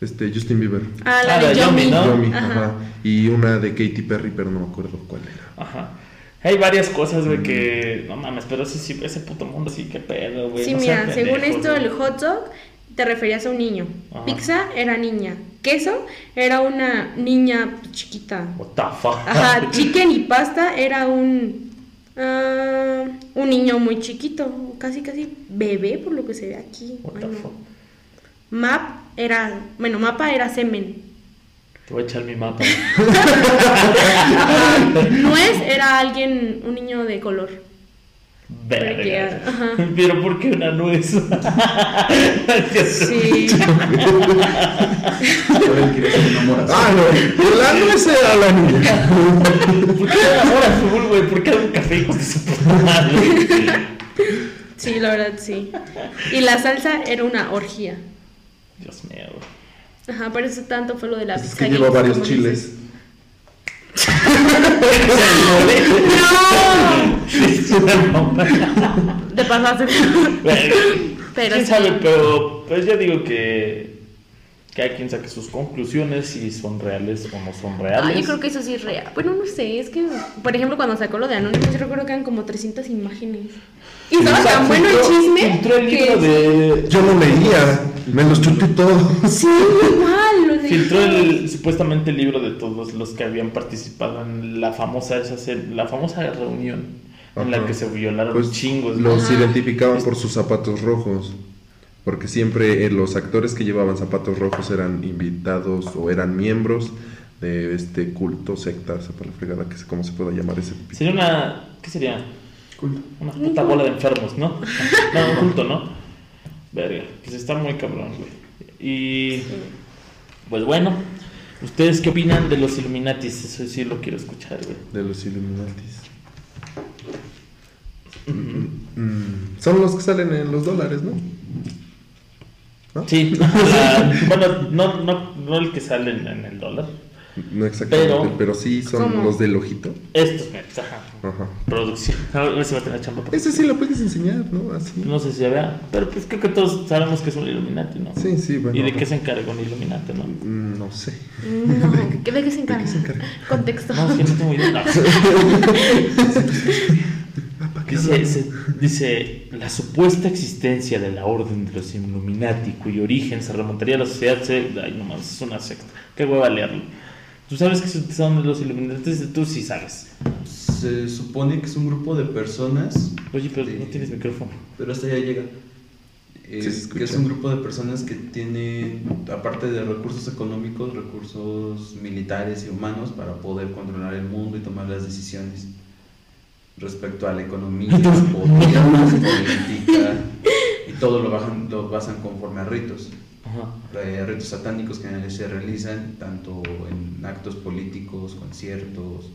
este Justin Bieber. Ah, la Ah, de Yomi. ¿no? Yomi, Ajá. ajá. Y una de Katy Perry, pero no me acuerdo cuál era. Ajá. Hay varias cosas, Mm. güey, que no mames, pero ese, sí, ese puto mundo sí, qué pedo, güey. Sí, no mira, según esto, güey. el hot dog te referías a un niño. Ajá. Pizza era niña. Queso era una niña chiquita. What the fuck? Ajá, chicken y pasta era un. ah, un niño muy chiquito, casi casi bebé por lo que se ve aquí. What Ay, the no. fuck? Map era, bueno, mapa era semen. Te voy a echar mi mapa. Nuez era alguien, un niño de color. Verga. Ajá. Pero ¿por qué una nuez? Sí. Ah, no, la nuez era la niña. ¿Por qué ahora azul, güey? ¿Por qué un café de su madre? Sí, la verdad sí. Y la salsa era una orgía. Dios mío. Ajá, por eso tanto fue lo de la Es que lleva varios chiles. dices. Te pasaste. Pero Pero ¿Quién sí. sabe? Pero pues yo digo que cada quien saque sus conclusiones si son reales o no son reales. Ah, yo creo que eso sí es real. Bueno, no sé, es que, por ejemplo, cuando sacó lo de Anonymous, yo recuerdo que eran como 300 imágenes. Y estaba tan bueno el chisme. Filtró el que- libro de. Yo no leía, me los chuté todos. Sí, igual. Filtró el, supuestamente el libro de todos los que habían participado en la famosa, esa, la famosa reunión en la que se violaron Pues chingos. los Ajá. identificaban por sus zapatos rojos. Porque siempre eh, los actores que llevaban zapatos rojos eran invitados o eran miembros de este culto, secta, sepa la fregada, que sé cómo se pueda llamar ese. Sería una. ¿Qué sería? Culto. Una puta bola de enfermos, ¿no? No, un culto, ¿no? Verga, pues está muy cabrón, güey. Y. Pues bueno, ¿ustedes qué opinan de los Illuminatis? Eso sí lo quiero escuchar, güey. De los Illuminatis. Mm, son los que salen en los dólares, ¿no? ¿No? Sí, la- bueno, no, no, no el que sale en, en el dólar. No exactamente, Pero- pero, sí son ¿Cómo? los del ojito. Estos, meros, ajá. Ajá. Producción. A ver si va a tener chamba. para- Ese sí lo puedes enseñar, ¿no? Así. No sé si se vea, pero pues creo que todos sabemos que es un Illuminati, ¿no? Sí, sí, bueno. ¿Y de qué se encarga un Illuminati, no? Mm, No sé. No, ¿qué- ¿de qué se encarga? se encarga? Contexto. No, es que no tengo idea. No. Ah, ¿para qué Dice, se- dice la supuesta existencia de la orden de los Illuminati, cuyo origen se remontaría a la sociedad, se... ay, no mames, es una secta. Qué hueva leerlo. ¿Tú sabes que son los Illuminati? Tú sí sabes. Se supone que es un grupo de personas, Oye, pero Sí. no tienes micrófono. pero hasta allá llega. Eh, se que es un grupo de personas que tienen, aparte de recursos económicos, recursos militares y humanos para poder controlar el mundo y tomar las decisiones respecto a la economía, política, y todo lo, bajan, lo basan conforme a ritos. Ajá. eh, ritos satánicos que se realizan tanto en actos políticos, conciertos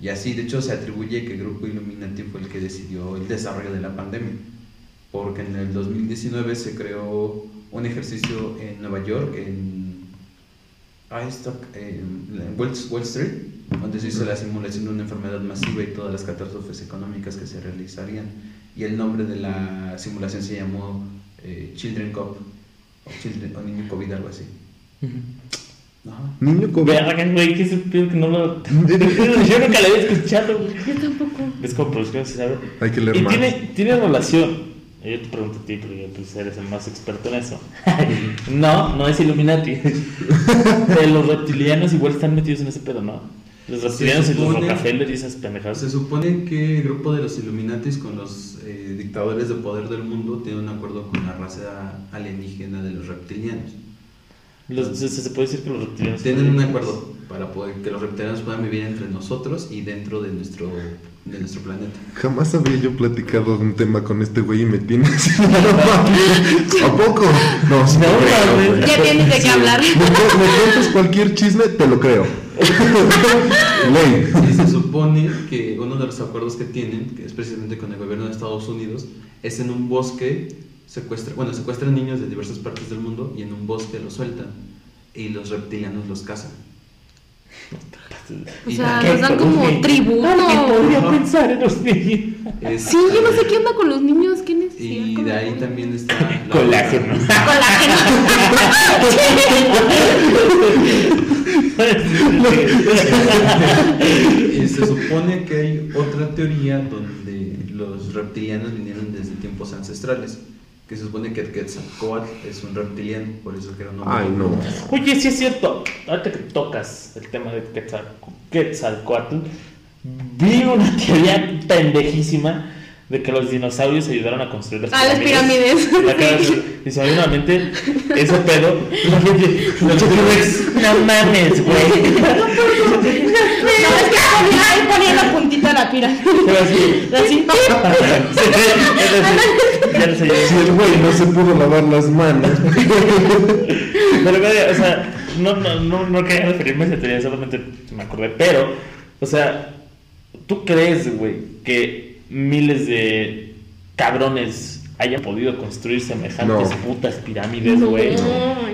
y así. De hecho, se atribuye que el grupo Illuminati fue el que decidió el desarrollo de la pandemia, porque en el 2019 se creó un ejercicio en Nueva York, en, está, en Wall Street, donde se hizo la simulación de una enfermedad masiva y todas las catástrofes económicas que se realizarían. Y el nombre de la simulación se llamó eh, Children Cop, o, Children, o Niño COVID, algo así. Ajá. Niño COVID. Verga, güey, que que no lo. Yo nunca lo había escuchado, güey. Yo tampoco. Es como producción, se sabe. Hay que leer Y más. tiene, tiene relación. Yo te pregunto a ti, porque pues, eres el más experto en eso. no, no es Illuminati. De los reptilianos igual están metidos en ese pedo, ¿no? Los reptilianos y los supone- Rockefeller y esas pendejadas. Se supone que el grupo de los Illuminatis con los eh, dictadores de poder del mundo tiene un acuerdo con la raza alienígena de los reptilianos. Los- se, se puede decir que los reptilianos. Tienen un acuerdo para poder que los reptilianos puedan vivir entre nosotros y dentro de nuestro, de nuestro planeta. Jamás había yo platicado de un tema con este güey y me tiene así. ¿A poco? No, No. Ya tienes de qué hablar. Me cuentas cualquier chisme, te lo creo. Ley. Y se supone que uno de los acuerdos que tienen, que es precisamente con el gobierno de Estados Unidos, es en un bosque, secuestra, bueno, secuestran niños de diversas partes del mundo y en un bosque los sueltan y los reptilianos los cazan. O sea, ¿Qué? nos dan como tributo. Alguien podría pensar en los niños. es- Sí, yo no sé qué onda con los niños. ¿Qué necesidad? Y de ahí también está... la- Colágeno. Y se supone que hay otra teoría donde los reptilianos vinieron desde tiempos ancestrales. Que se supone que el Quetzalcóatl es un reptiliano, por eso que era un hombre. Ay, no. Oye, sí es cierto. Ahorita que tocas el tema de Quetzal- Quetzalcoatl, vi una teoría pendejísima de que los dinosaurios ayudaron a construir las Ah, las pirámides. Dice, obviamente, ese pedo. la gente- la gente ve, No mames, güey. No, es que ponía, ahí ponía la puntita de la pirámide. Pero así, Así. Ya. Si el güey no se pudo lavar las manos. Pero, güey, o sea, no, no, no, no quería referirme a esa teoría, solamente me acordé. Pero, o sea, ¿tú crees, güey, que miles de cabrones hayan podido construir semejantes No. putas pirámides, No, güey? yo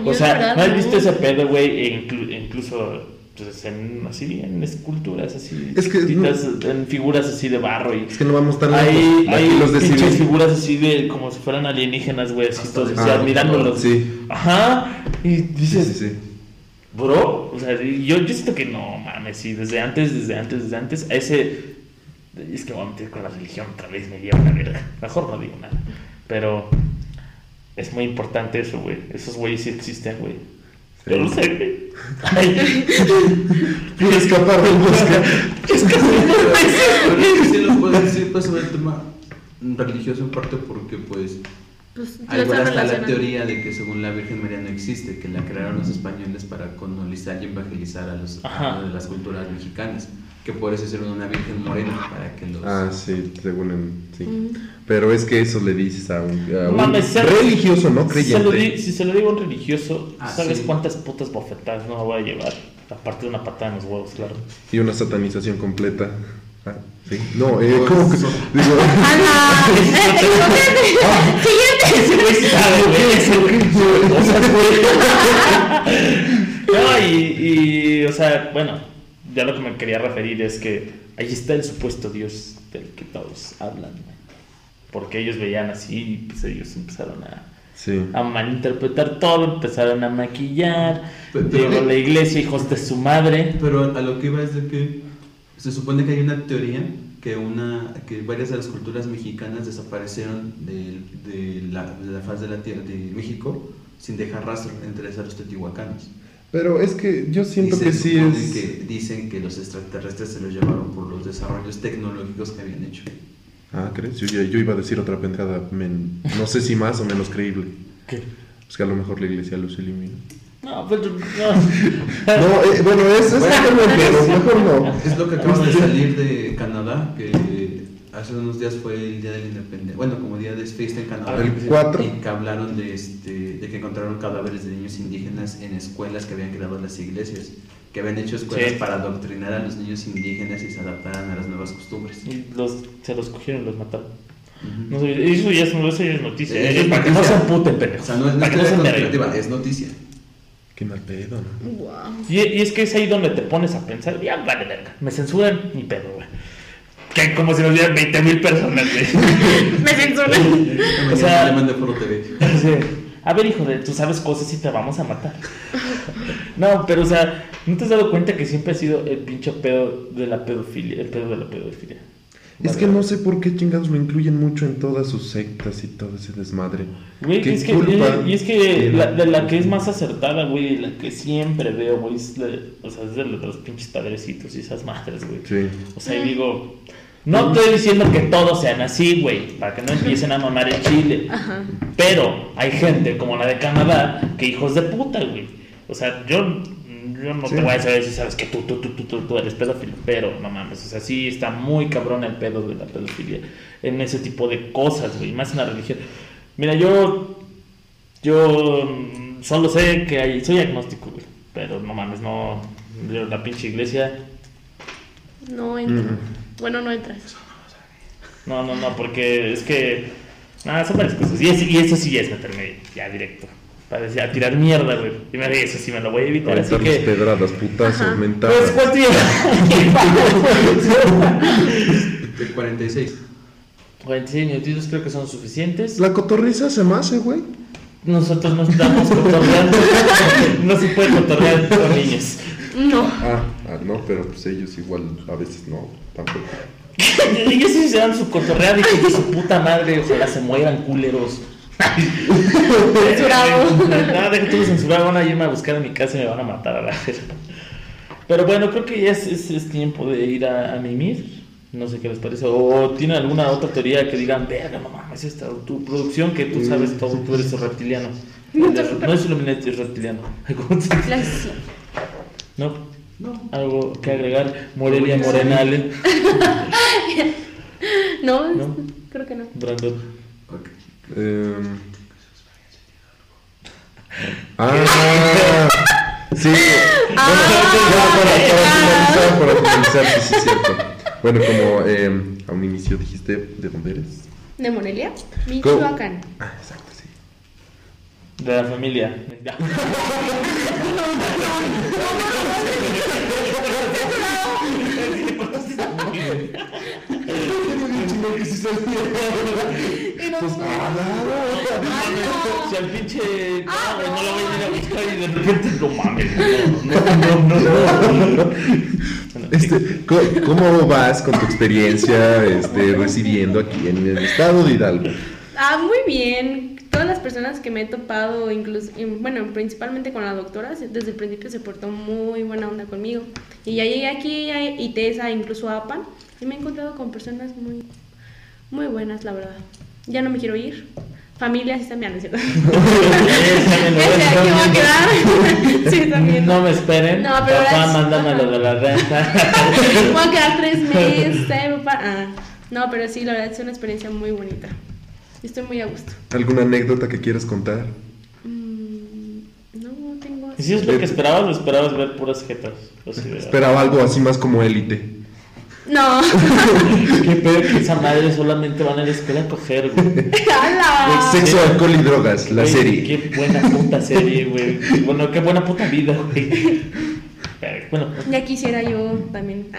o la sea, verdad ¿no has no. visto ese pedo, güey? E inclu- incluso, pues, en, así, en esculturas, así, Es que en figuras así de barro y... Es que no vamos tan lejos. Hay, hay los de pinches figuras así de como si fueran alienígenas, güey, así todos Ah, admirándolos. sí. Ajá. Y dices, sí, sí. bro, o sea, yo, yo siento que no mames, sí, desde antes, desde antes, desde antes, a ese. Es que voy a meter con la religión otra vez, me lleva una verga. Mejor no digo nada. Pero es muy importante eso, güey. Esos güeyes sí existen, güey. Sí. Yo lo sé, güey. Quiero escapar del bosque. es que que sí lo puedo decir pues, sobre el tema religioso en parte porque pues Pues igual está hasta la teoría de que según la Virgen María no existe, que la crearon los españoles para colonizar y evangelizar a, los, a de las culturas mexicanas, que por eso hicieron una Virgen morena para que los... Ah, sí, según en, sí. Mm. Pero es que eso le dices a un, a religioso, no Si se, lo creyente. di- si se lo digo a un religioso, Ah, ¿sabes sí. cuántas putas bofetadas no me voy a llevar? Aparte de una patada en los huevos, claro. Y una satanización completa. Ah, sí. No, eh, ¿cómo que? Digo. Siguiente. Güey. No, y, y, o sea, bueno, ya lo que me quería referir es que ahí está el supuesto Dios del que todos hablan. Porque ellos veían así y pues ellos empezaron a, sí. a malinterpretar todo, empezaron a maquillar. Pe- pero- Llegó la iglesia, hijos de su madre. Pero a lo que iba es de que se supone que hay una teoría que una que varias de las culturas mexicanas desaparecieron de, de la, de la faz de la tierra de México sin dejar rastro entre esos los teotihuacanos. Pero es que yo siento se que sí es... que dicen que los extraterrestres se los llevaron por los desarrollos tecnológicos que habían hecho. Ah, ¿crees? Yo, yo iba a decir otra pendejada, men- no sé si más o menos creíble. ¿Qué? Es que a lo mejor la iglesia los eliminó. No, pero no. No, eh, bueno, es, es Bueno, otro pedo, mejor no. Es lo que acaba de salir de Canadá, que hace unos días fue el día de la independencia, bueno, como día de fiesta en Canadá. El 4. Y que hablaron de, este, de que encontraron cadáveres de niños indígenas en escuelas que habían creado las iglesias, que habían hecho escuelas Sí. para adoctrinar a los niños indígenas y se adaptaran a las nuevas costumbres. Y los, se los cogieron y los mataron. No sé, eso ya es, eso ya es noticia. Eso eh, es para que no se emputen, O pendejos. sea, no es para que no se enverguen. conspirativa, es noticia. Qué mal pedo, ¿no? Wow. Y, y es que es ahí donde te pones a pensar, ya vale verga, me censuran ni pedo, güey. Que como si nos vieran 20 mil personas, güey. Me censuran. O sea- le mandé Foro TV. Sí. A ver, hijo de, tú sabes cosas y te vamos a matar. No, pero o sea, ¿no te has dado cuenta que siempre ha sido el pinche pedo de la pedofilia? El pedo de la pedofilia. Es que no sé por qué chingados lo incluyen mucho en todas sus sectas y todo ese desmadre. Güey, ¿Qué es que, culpa y es que la, de la que es más acertada, güey, la que siempre veo, güey, es la, o sea, es de los pinches padrecitos y esas madres, güey. Sí. O sea, y digo, no estoy diciendo que todos sean así, güey, para que no empiecen a mamar el chile. Ajá. Pero hay gente como la de Canadá que hijos de puta, güey. O sea, yo, yo no Sí. te voy a saber si sabes que tú, tú, tú, tú, tú, tú eres pedófilo, pero no mames, o sea, sí está muy cabrón el pedo de la pedofilia en ese tipo de cosas, güey, más en la religión. Mira, yo, yo solo sé que hay, soy agnóstico, güey, pero no mames, no, yo, la pinche iglesia, No entra. Bueno, no entras. no, no, no, porque es que, nada, son varias cosas, y, es- y eso sí es meterme ya directo. Para decir, a tirar mierda, güey. Y me eso sí me lo voy a evitar. Así Aventarnos que. pedradas, putazos, Ajá. mentadas. Pues, ¿cuál tiene? De 46. 46 minutitos creo que son suficientes. La cotorriza se me hace, güey. Nosotros no estamos cotorreando. No se puede cotorrear con niños. No. Ah, ah, no, pero pues ellos igual a veces no, tampoco. Ellos sí se dan su cotorreada y que de su puta madre, ojalá se mueran culeros. Censurado. Nada, deja todo censurado, van a irme a buscar a mi casa y me van a matar a la verga. Pero bueno, creo que ya es, es- es tiempo de ir a, a mimir. No sé qué les parece. O tienen alguna otra teoría que digan, verga, no mames, esta tu producción que tú sabes todo, tú eres reptiliano. No es Illuminati, es reptiliano. ¿No? No. Algo que agregar. Morelia Morenale. No, No. creo que no. Brandon. Ok. Em. Ah, sí. Bueno, ya para, para finalizar, para finalizar, sí, sí, es cierto. Bueno, como em, a un inicio dijiste, ¿de dónde eres? ¿De Morelia? Michoacán. Ah, exacto. De la familia. Ya. Si al pinche. No, lo voy a ir a buscar y de repente no mames. No, no, no, no, no. Bueno, Este, ¿cómo, cómo vas con tu experiencia este, residiendo aquí en el estado de Hidalgo? Ah, muy bien. Todas las personas que me he topado, incluso, bueno, principalmente con la doctora, desde el principio se portó muy buena onda conmigo. Y ya llegué aquí a ITESA, incluso a APAN, y me he encontrado con personas muy, muy buenas, la verdad. Ya no me quiero ir. Familia, sí también, ¿no es cierto? también lo aquí voy a quedar. sí, también. No me esperen. No, pero Papá, mándame lo de la renta. Voy a quedar tres meses, ¿eh, papá? Ah, no, pero sí, la verdad es una experiencia muy bonita. Estoy muy a gusto. ¿Alguna anécdota que quieras contar? Mm, no tengo. ¿Y si es lo que esperabas o esperabas ver puras jetas? Esperaba algo así más como élite. No. Qué pedo que esa madre solamente van a la escuela a coger, güey. ¡Hala! Sexo, alcohol y drogas, la Güey, serie. Qué buena puta serie, güey. Bueno, qué buena puta vida, güey. Pero, Bueno, Ya quisiera yo también.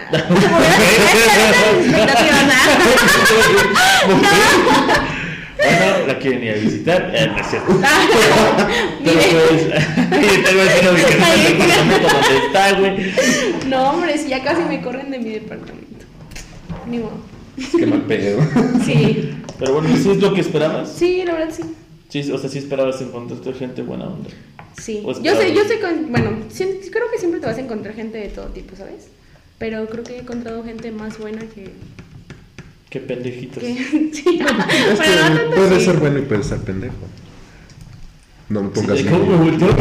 Ah, ¿ah? bueno, la quieren ir a visitar. Eh, no es cierto. Pero pues, tengo el signo de que no está el departamento donde está, güey. No, hombre, si ya casi me corren de mi departamento. ni modo. Qué mal pedo. Sí, Pero bueno, ¿sí es lo que esperabas? sí, la verdad sí. Sí, o sea, sí esperabas encontrarte gente buena onda. Sí. Yo sé, yo sé, con, bueno, sí- creo que siempre te vas a encontrar gente de todo tipo, ¿sabes? Pero creo que he encontrado gente más buena que... Qué pendejitos. que sí. Bueno, no puede así. ser bueno y puede ser pendejo. No me pongas Sí. ¿Cómo me volteó?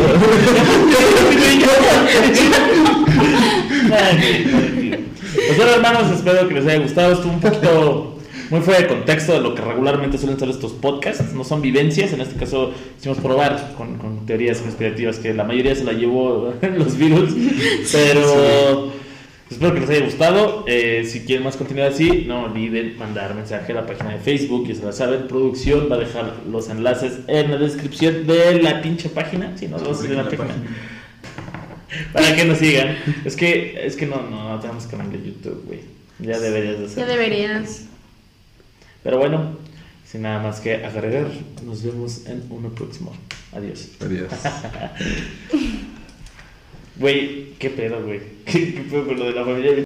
Pues bueno, hermanos, espero que les haya gustado. Estuvo un poquito muy fuera de contexto de lo que regularmente suelen ser estos podcasts. No son vivencias, en este caso hicimos probar con, con teorías conspirativas que la mayoría se la llevó los virus. Pero espero que les haya gustado. Eh, si quieren más continuidad así, no olviden mandar mensaje a la página de Facebook. Ya se la saben, producción va a dejar los enlaces en la descripción de la pinche página. Si no, los de la página. Para que nos sigan. Es que, es que no, no, no tenemos canal de YouTube, güey. Ya deberías de Ya hacerlo. deberías. Pero bueno, sin nada más que agregar, nos vemos en uno próximo. Adiós. Adiós. Güey, qué pedo, güey. ¿Qué, qué pedo con lo de la familia?